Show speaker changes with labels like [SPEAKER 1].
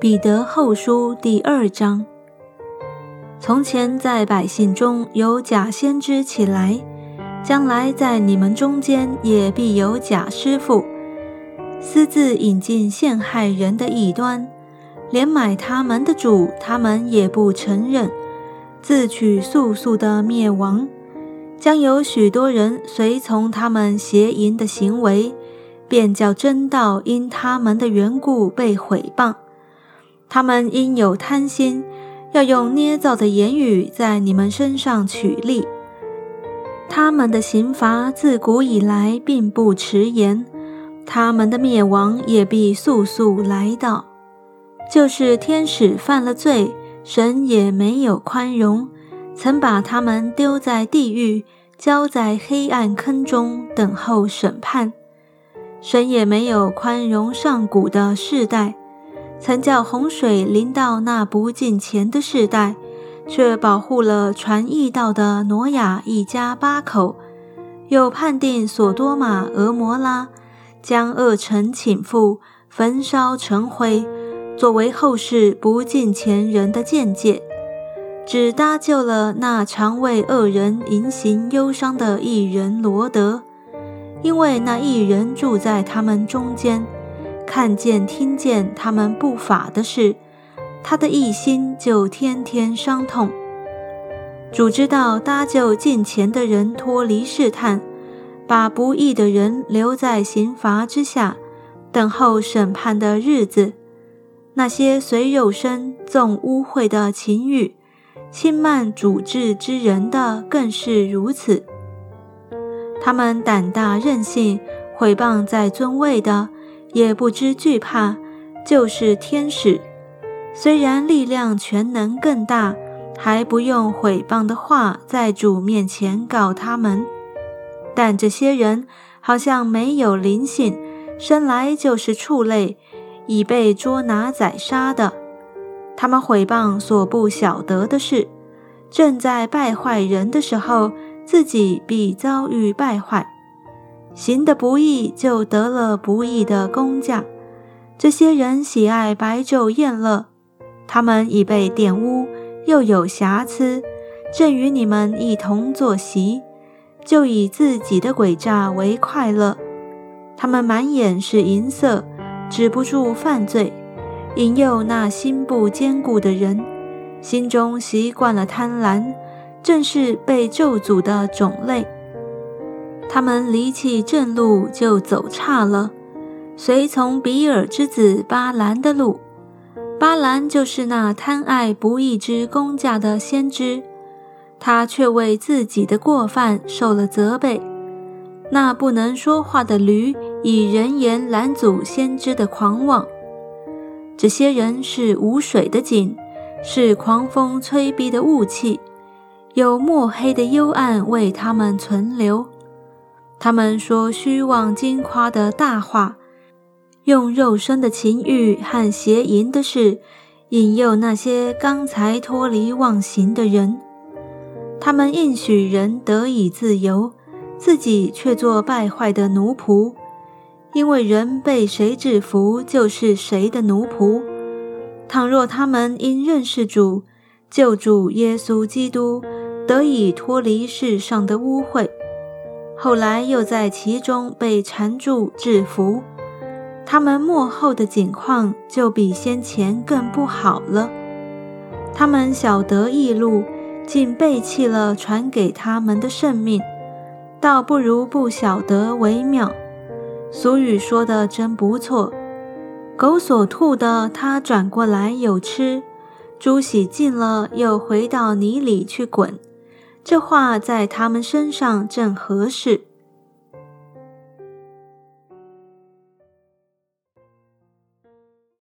[SPEAKER 1] 彼得后书第二章：从前在百姓中有假先知起来，将来在你们中间也必有假师傅，私自引进陷害人的异端，连买他们的主，他们也不承认，自取速速的灭亡。将有许多人随从他们邪淫的行为，便叫真道因他们的缘故被毁谤。他们因有贪心，要用捏造的言语在你们身上取利。他们的刑罚自古以来并不迟延，他们的灭亡也必速速来到。就是天使犯了罪，神也没有宽容，曾把他们丢在地狱，交在黑暗坑中等候审判。神也没有宽容上古的世代。曾叫洪水淋到那不敬虔的世代，却保护了传义道的挪亚一家八口；又判定索多玛、俄摩拉，将恶城倾覆，焚烧成灰，作为后世不敬虔人的见解；只搭救了那常为恶人迎行忧伤的艺人罗德，因为那艺人住在他们中间。看见、听见他们不法的事，他的一心就天天伤痛。主知道搭救近前的人脱离试探，把不义的人留在刑罚之下，等候审判的日子。那些随肉身纵污秽的情欲、轻慢主治之人的，更是如此。他们胆大任性，毁谤在尊位的。也不知惧怕，就是天使。虽然力量全能更大，还不用毁谤的话在主面前告他们。但这些人好像没有灵性，生来就是畜类，已被捉拿宰杀的。他们毁谤所不晓得的事，正在败坏人的时候，自己必遭遇败坏。行的不义，就得了不义的工价。这些人喜爱白昼宴乐，他们已被玷污，又有瑕疵，正与你们一同坐席，就以自己的诡诈为快乐。他们满眼是银色，止不住犯罪，引诱那心不坚固的人，心中习惯了贪婪，正是被咒诅的种类。他们离弃正路，就走岔了，随从比尔之子巴兰的路。巴兰就是那贪爱不义之公价的先知，他却为自己的过犯受了责备。那不能说话的驴，以人言拦阻先知的狂妄。这些人是无水的井，是狂风吹逼的雾气，有墨黑的幽暗为他们存留。他们说虚妄惊夸的大话，用肉身的情欲和邪淫的事引诱那些刚才脱离妄行的人。他们应许人得以自由，自己却做败坏的奴仆。因为人被谁制服，就是谁的奴仆。倘若他们因认识主、救主耶稣基督，得以脱离世上的污秽。后来又在其中被缠住制服，他们幕后的景况就比先前更不好了。他们晓得异路，竟背弃了传给他们的圣命，倒不如不晓得为妙。俗语说的真不错：“狗所吐的，它转过来有吃；猪洗净了，又回到泥里去滚。”这话在他们身上正合适。